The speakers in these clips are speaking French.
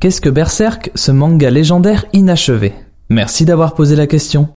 Qu'est-ce que Berserk, ce manga légendaire inachevé? Merci d'avoir posé la question.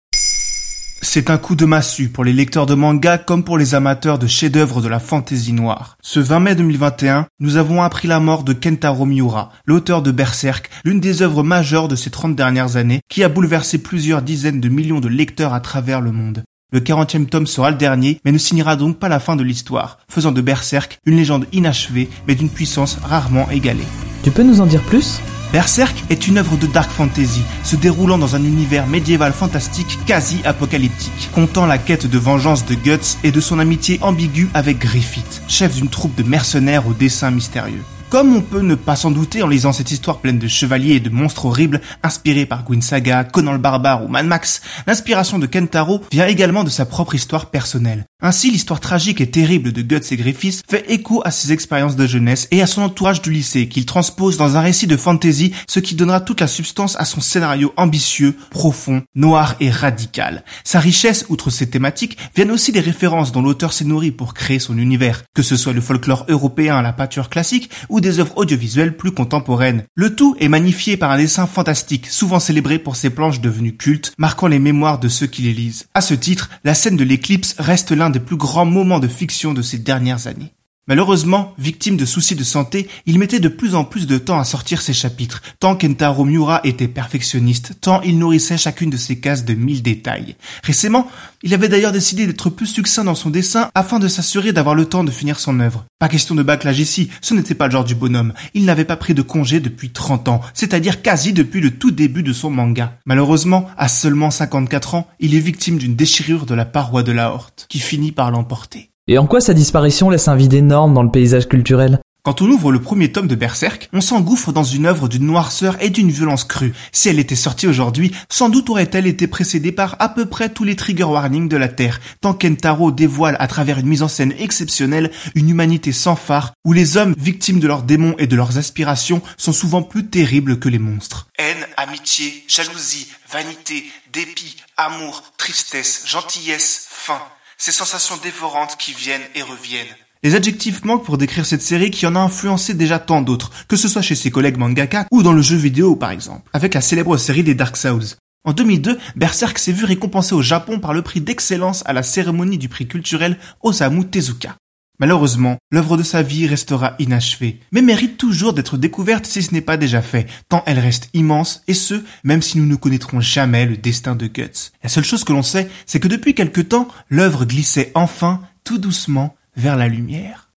C'est un coup de massue pour les lecteurs de manga comme pour les amateurs de chefs-d'œuvre de la fantaisie noire. Ce 20 mai 2021, nous avons appris la mort de Kentaro Miura, l'auteur de Berserk, l'une des œuvres majeures de ces 30 dernières années, qui a bouleversé plusieurs dizaines de millions de lecteurs à travers le monde. Le 40e tome sera le dernier, mais ne signera donc pas la fin de l'histoire, faisant de Berserk une légende inachevée, mais d'une puissance rarement égalée. Tu peux nous en dire plus? Berserk est une œuvre de dark fantasy, se déroulant dans un univers médiéval fantastique quasi apocalyptique, comptant la quête de vengeance de Guts et de son amitié ambiguë avec Griffith, chef d'une troupe de mercenaires au dessin mystérieux. Comme on peut ne pas s'en douter en lisant cette histoire pleine de chevaliers et de monstres horribles inspirés par Gwyn Saga, Conan le Barbare ou Mad Max, l'inspiration de Kentaro vient également de sa propre histoire personnelle. Ainsi, l'histoire tragique et terrible de Guts et Griffiths fait écho à ses expériences de jeunesse et à son entourage du lycée qu'il transpose dans un récit de fantasy, ce qui donnera toute la substance à son scénario ambitieux, profond, noir et radical. Sa richesse, outre ses thématiques, viennent aussi des références dont l'auteur s'est nourri pour créer son univers, que ce soit le folklore européen à la pâture classique des œuvres audiovisuelles plus contemporaines. Le tout est magnifié par un dessin fantastique, souvent célébré pour ses planches devenues cultes, marquant les mémoires de ceux qui les lisent. À ce titre, la scène de l'éclipse reste l'un des plus grands moments de fiction de ces dernières années. Malheureusement, victime de soucis de santé, il mettait de plus en plus de temps à sortir ses chapitres, tant Kentaro Miura était perfectionniste, tant il nourrissait chacune de ses cases de mille détails. Récemment, il avait d'ailleurs décidé d'être plus succinct dans son dessin afin de s'assurer d'avoir le temps de finir son œuvre. Pas question de bâclage ici, ce n'était pas le genre du bonhomme. Il n'avait pas pris de congé depuis 30 ans, c'est-à-dire quasi depuis le tout début de son manga. Malheureusement, à seulement 54 ans, il est victime d'une déchirure de la paroi de la horte, qui finit par l'emporter. Et en quoi sa disparition laisse un vide énorme dans le paysage culturel? Quand on ouvre le premier tome de Berserk, on s'engouffre dans une œuvre d'une noirceur et d'une violence crue. Si elle était sortie aujourd'hui, sans doute aurait-elle été précédée par à peu près tous les trigger warnings de la Terre, tant Kentaro dévoile à travers une mise en scène exceptionnelle une humanité sans phare, où les hommes, victimes de leurs démons et de leurs aspirations, sont souvent plus terribles que les monstres. Haine, amitié, jalousie, vanité, dépit, amour, tristesse, gentillesse, faim ces sensations dévorantes qui viennent et reviennent. Les adjectifs manquent pour décrire cette série qui en a influencé déjà tant d'autres, que ce soit chez ses collègues mangaka ou dans le jeu vidéo par exemple, avec la célèbre série des Dark Souls. En 2002, Berserk s'est vu récompensé au Japon par le prix d'excellence à la cérémonie du prix culturel Osamu Tezuka. Malheureusement, l'œuvre de sa vie restera inachevée, mais mérite toujours d'être découverte si ce n'est pas déjà fait, tant elle reste immense, et ce, même si nous ne connaîtrons jamais le destin de Guts. La seule chose que l'on sait, c'est que depuis quelque temps, l'œuvre glissait enfin, tout doucement, vers la lumière.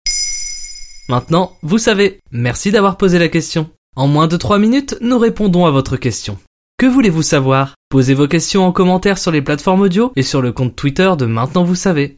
Maintenant, vous savez. Merci d'avoir posé la question. En moins de 3 minutes, nous répondons à votre question. Que voulez-vous savoir? Posez vos questions en commentaire sur les plateformes audio et sur le compte Twitter de Maintenant vous savez.